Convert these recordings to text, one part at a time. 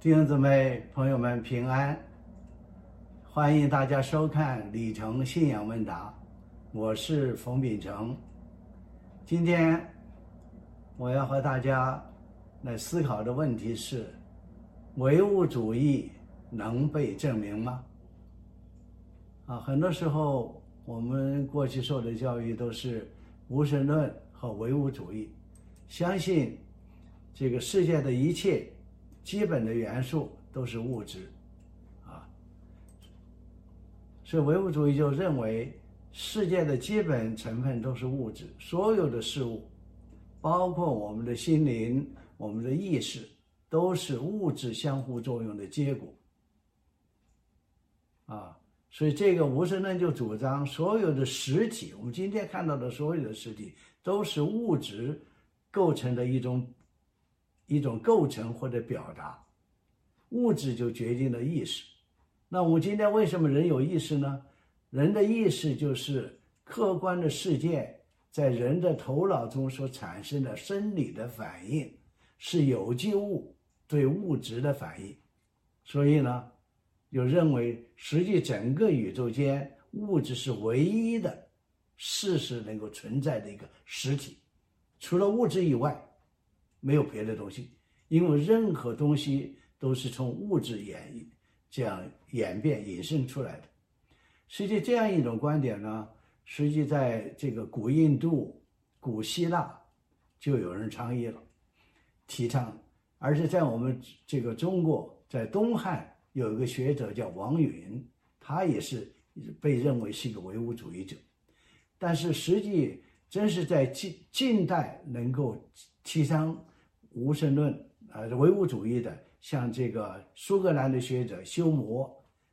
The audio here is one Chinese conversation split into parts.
弟兄姊妹、朋友们平安！欢迎大家收看《李成信仰问答》，我是冯秉成。今天我要和大家来思考的问题是：唯物主义能被证明吗？啊，很多时候我们过去受的教育都是无神论和唯物主义，相信这个世界的一切。基本的元素都是物质，啊，所以唯物主义就认为世界的基本成分都是物质，所有的事物，包括我们的心灵、我们的意识，都是物质相互作用的结果，啊，所以这个无神论就主张所有的实体，我们今天看到的所有的实体都是物质构成的一种。一种构成或者表达，物质就决定了意识。那我们今天为什么人有意识呢？人的意识就是客观的世界在人的头脑中所产生的生理的反应，是有机物对物质的反应。所以呢，就认为实际整个宇宙间物质是唯一的事实能够存在的一个实体，除了物质以外。没有别的东西，因为任何东西都是从物质演这样演变引申出来的。实际这样一种观点呢，实际在这个古印度、古希腊就有人倡议了，提倡。而且在我们这个中国，在东汉有一个学者叫王允，他也是被认为是一个唯物主义者。但是实际真是在近近代能够提倡。无神论，呃，唯物主义的，像这个苏格兰的学者休谟，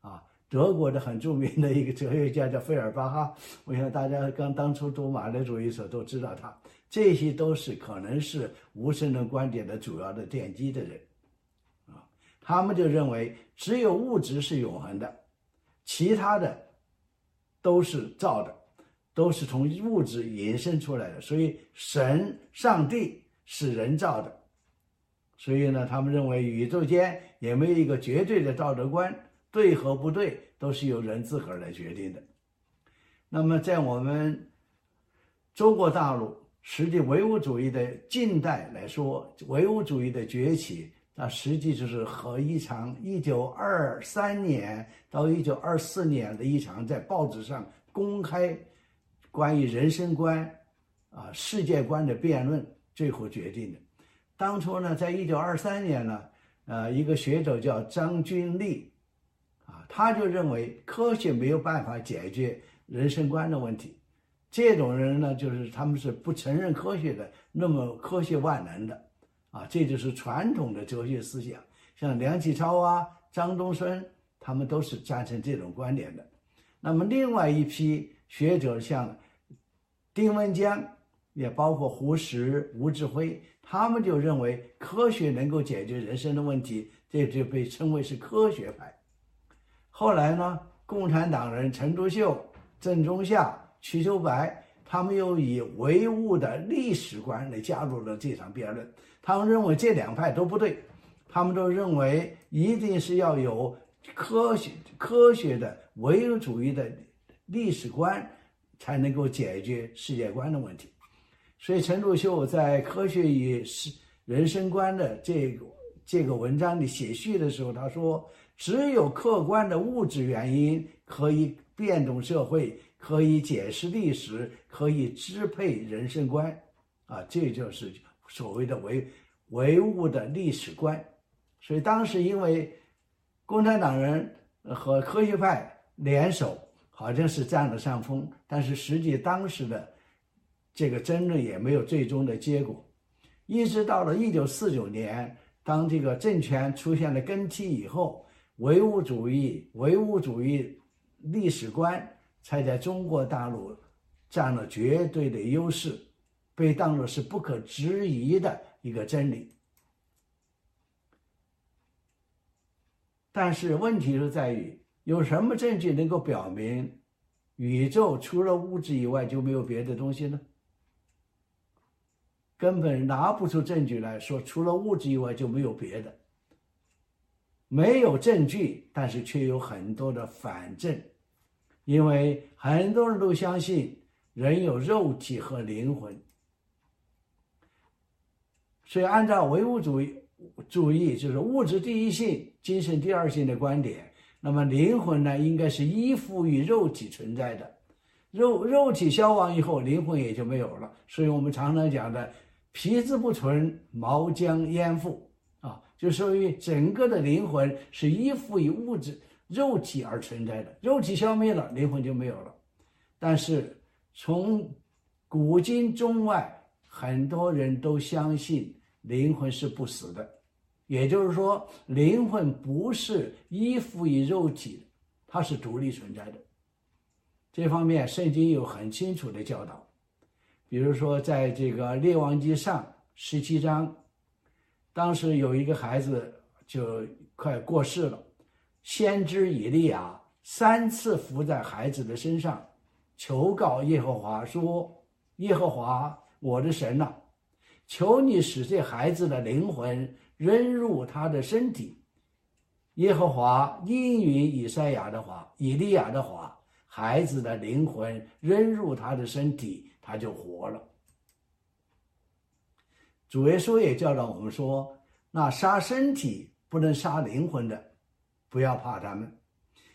啊，德国的很著名的一个哲学家叫费尔巴哈，我想大家刚当初读马列主义时候都知道他，这些都是可能是无神论观点的主要的奠基的人，啊，他们就认为只有物质是永恒的，其他的都是造的，都是从物质延伸出来的，所以神、上帝是人造的。所以呢，他们认为宇宙间也没有一个绝对的道德观，对和不对都是由人自个儿来决定的。那么，在我们中国大陆，实际唯物主义的近代来说，唯物主义的崛起，那实际就是和一场一九二三年到一九二四年的一场在报纸上公开关于人生观、啊世界观的辩论最后决定的。当初呢，在一九二三年呢，呃，一个学者叫张君丽，啊，他就认为科学没有办法解决人生观的问题。这种人呢，就是他们是不承认科学的，那么科学万能的，啊，这就是传统的哲学思想。像梁启超啊、张东荪，他们都是赞成这种观点的。那么另外一批学者，像丁文江，也包括胡适、吴志辉。他们就认为科学能够解决人生的问题，这就被称为是科学派。后来呢，共产党人陈独秀、郑中夏、瞿秋白，他们又以唯物的历史观来加入了这场辩论。他们认为这两派都不对，他们都认为一定是要有科学、科学的唯物主义的历史观，才能够解决世界观的问题。所以，陈独秀在《科学与是人生观》的这个这个文章里写序的时候，他说：“只有客观的物质原因可以变动社会，可以解释历史，可以支配人生观，啊，这就是所谓的唯唯物的历史观。”所以，当时因为共产党人和科学派联手，好像是占了上风，但是实际当时的。这个争论也没有最终的结果，一直到了一九四九年，当这个政权出现了更替以后，唯物主义、唯物主义历史观才在中国大陆占了绝对的优势，被当作是不可质疑的一个真理。但是问题就在于，有什么证据能够表明宇宙除了物质以外就没有别的东西呢？根本拿不出证据来说，除了物质以外就没有别的。没有证据，但是却有很多的反证，因为很多人都相信人有肉体和灵魂，所以按照唯物主义主义就是物质第一性、精神第二性的观点，那么灵魂呢，应该是依附于肉体存在的。肉肉体消亡以后，灵魂也就没有了。所以我们常常讲的“皮之不存，毛将焉附”，啊，就属于整个的灵魂是依附于物质肉体而存在的。肉体消灭了，灵魂就没有了。但是从古今中外，很多人都相信灵魂是不死的，也就是说，灵魂不是依附于肉体，它是独立存在的。这方面，圣经有很清楚的教导，比如说，在这个列王记上十七章，当时有一个孩子就快过世了，先知以利亚三次伏在孩子的身上，求告耶和华说：“耶和华我的神呐，求你使这孩子的灵魂扔入他的身体。”耶和华应允以赛亚的话，以利亚的话。孩子的灵魂扔入他的身体，他就活了。主耶稣也教导我们说：“那杀身体不能杀灵魂的，不要怕他们；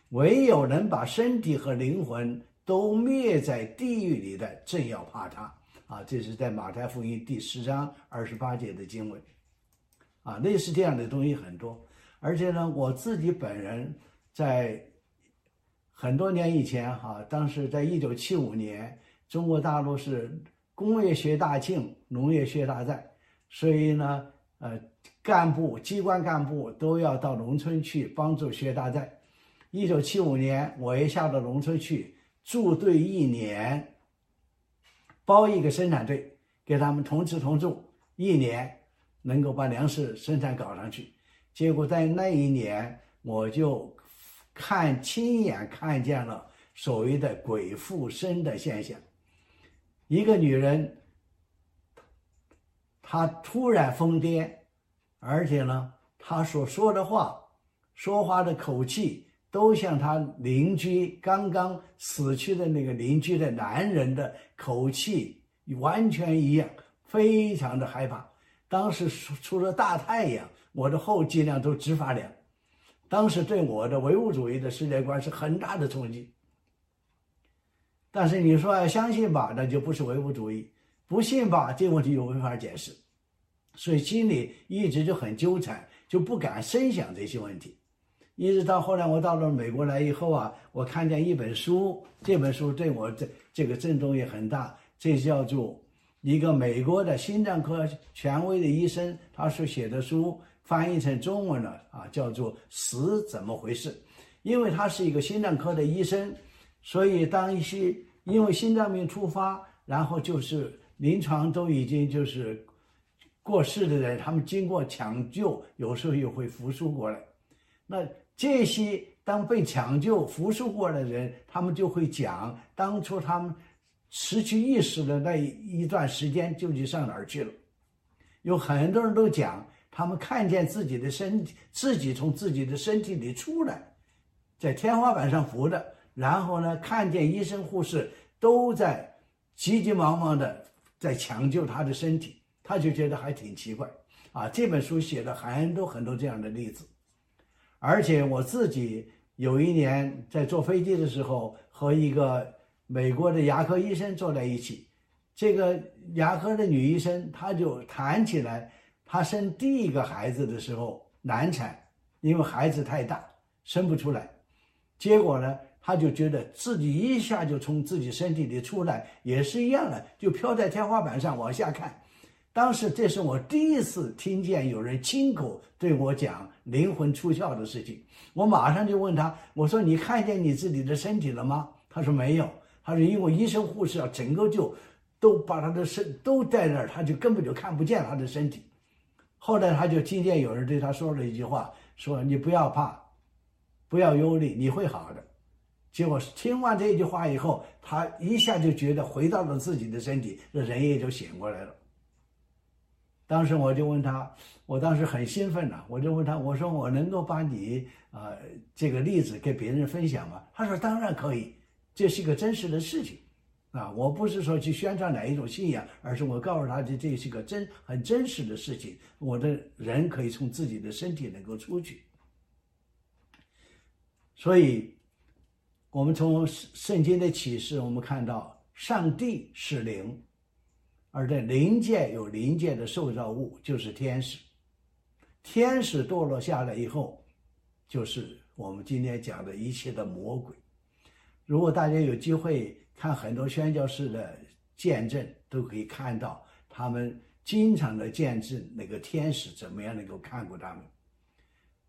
唯有能把身体和灵魂都灭在地狱里的，正要怕他。”啊，这是在马太福音第十章二十八节的经文。啊，类似这样的东西很多，而且呢，我自己本人在。很多年以前，哈，当时在一九七五年，中国大陆是工业学大庆，农业学大寨，所以呢，呃，干部、机关干部都要到农村去帮助学大寨。一九七五年，我也下到农村去驻队一年，包一个生产队，给他们同吃同住一年，能够把粮食生产搞上去。结果在那一年，我就。看亲眼看见了所谓的鬼附身的现象，一个女人，她突然疯癫，而且呢，她所说的话、说话的口气，都像她邻居刚刚死去的那个邻居的男人的口气完全一样，非常的害怕。当时出了大太阳，我的后脊梁都直发凉。当时对我的唯物主义的世界观是很大的冲击，但是你说要相信吧，那就不是唯物主义；不信吧，这个问题又没法解释，所以心里一直就很纠缠，就不敢深想这些问题。一直到后来我到了美国来以后啊，我看见一本书，这本书对我这这个震动也很大，这叫做一个美国的心脏科权威的医生他所写的书。翻译成中文了啊，叫做“死怎么回事”？因为他是一个心脏科的医生，所以当一些因为心脏病突发，然后就是临床都已经就是过世的人，他们经过抢救，有时候又会复苏过来。那这些当被抢救复苏过来的人，他们就会讲当初他们失去意识的那一段时间究竟上哪儿去了？有很多人都讲。他们看见自己的身体，自己从自己的身体里出来，在天花板上浮着，然后呢，看见医生护士都在急急忙忙的在抢救他的身体，他就觉得还挺奇怪啊。这本书写了很多很多这样的例子，而且我自己有一年在坐飞机的时候，和一个美国的牙科医生坐在一起，这个牙科的女医生，她就谈起来。她生第一个孩子的时候难产，因为孩子太大生不出来，结果呢，他就觉得自己一下就从自己身体里出来，也是一样的，就飘在天花板上往下看。当时这是我第一次听见有人亲口对我讲灵魂出窍的事情，我马上就问他，我说你看见你自己的身体了吗？他说没有，他说因为医生护士啊，整个就都把他的身都在那儿，他就根本就看不见他的身体。后来他就听见有人对他说了一句话：“说你不要怕，不要忧虑，你会好的。”结果听完这句话以后，他一下就觉得回到了自己的身体，这人也就醒过来了。当时我就问他，我当时很兴奋呐，我就问他，我说我能够把你呃这个例子给别人分享吗？他说当然可以，这是一个真实的事情，啊，我不是说去宣传哪一种信仰，而是我告诉他这这是个真很真实的事情，我的人可以从自己的身体能够出去，所以，我们从圣经的启示，我们看到上帝是灵。而在灵界有灵界的受造物，就是天使。天使堕落下来以后，就是我们今天讲的一切的魔鬼。如果大家有机会看很多宣教士的见证，都可以看到他们经常的见证那个天使怎么样能够看过他们。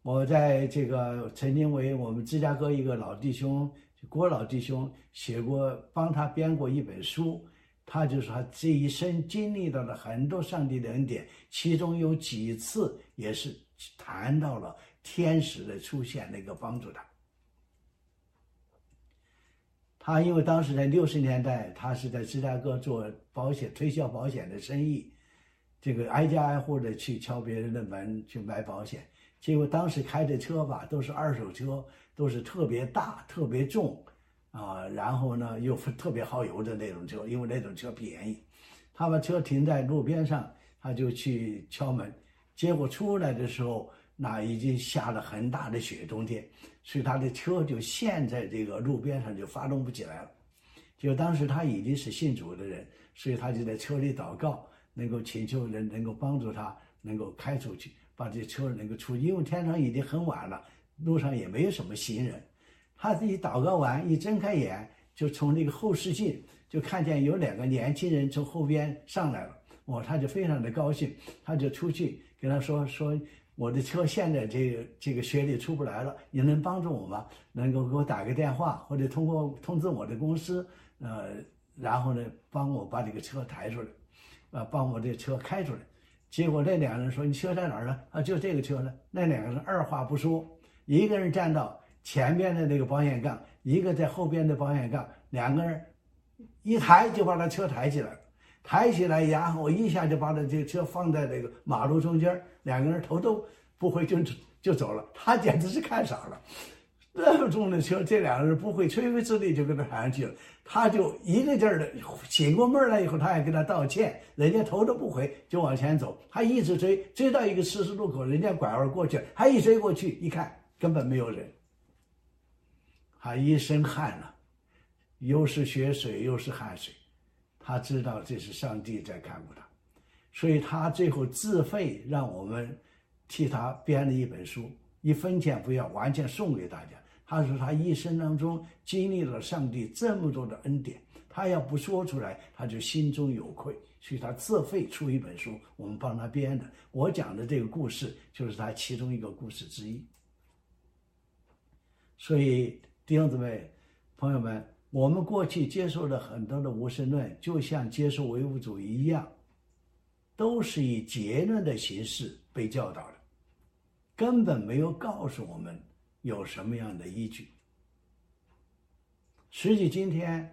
我在这个曾经为我们芝加哥一个老弟兄郭老弟兄写过，帮他编过一本书。他就说，他这一生经历到了很多上帝的恩典，其中有几次也是谈到了天使的出现，那个帮助他。他因为当时在六十年代，他是在芝加哥做保险推销保险的生意，这个挨家挨户的去敲别人的门去买保险，结果当时开的车吧都是二手车，都是特别大、特别重。啊，然后呢，又特别耗油的那种车，因为那种车便宜。他把车停在路边上，他就去敲门，结果出来的时候，那已经下了很大的雪，冬天，所以他的车就陷在这个路边上，就发动不起来了。就当时他已经是信主的人，所以他就在车里祷告，能够请求人能够帮助他，能够开出去，把这车能够出。因为天上已经很晚了，路上也没有什么行人。他自己祷告完，一睁开眼，就从那个后视镜就看见有两个年轻人从后边上来了。我，他就非常的高兴，他就出去跟他说：“说我的车现在这个这个雪里出不来了，你能帮助我吗？能够给我打个电话，或者通过通知我的公司，呃，然后呢，帮我把这个车抬出来，呃，帮我这车开出来。”结果那两个人说：“你车在哪儿呢？”啊，就这个车呢。那两个人二话不说，一个人站到。前面的那个保险杠，一个在后边的保险杠，两个人一抬就把他车抬起来，抬起来，然后一下就把他这个车放在这个马路中间，两个人头都不回就就走了。他简直是看傻了，那么重的车，这两个人不会吹灰之力就给他抬上去了，他就一个劲儿的醒过味儿来以后，他还跟他道歉，人家头都不回就往前走，他一直追，追到一个十字路口，人家拐弯过去，他一追过去一看，根本没有人。他一身汗了，又是血水又是汗水，他知道这是上帝在看顾他，所以他最后自费让我们替他编了一本书，一分钱不要，完全送给大家。他说他一生当中经历了上帝这么多的恩典，他要不说出来，他就心中有愧，所以他自费出一本书，我们帮他编的。我讲的这个故事就是他其中一个故事之一，所以。弟兄姊妹、朋友们，我们过去接受了很多的无神论，就像接受唯物主义一样，都是以结论的形式被教导的，根本没有告诉我们有什么样的依据。实际今天，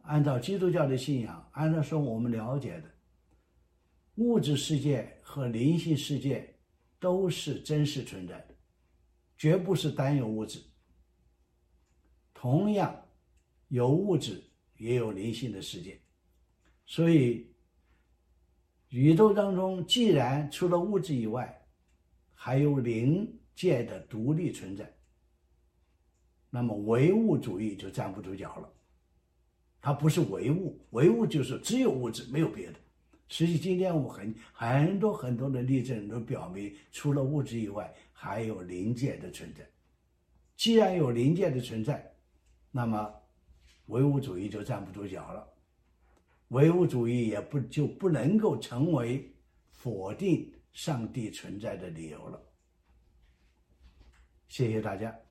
按照基督教的信仰，按照说我们了解的，物质世界和灵性世界都是真实存在的，绝不是单有物质。同样，有物质也有灵性的世界，所以宇宙当中既然除了物质以外，还有灵界的独立存在，那么唯物主义就站不住脚了。它不是唯物，唯物就是只有物质没有别的。实际今天我们很很多很多的例证都表明，除了物质以外，还有灵界的存在。既然有灵界的存在，那么，唯物主义就站不住脚了，唯物主义也不就不能够成为否定上帝存在的理由了。谢谢大家。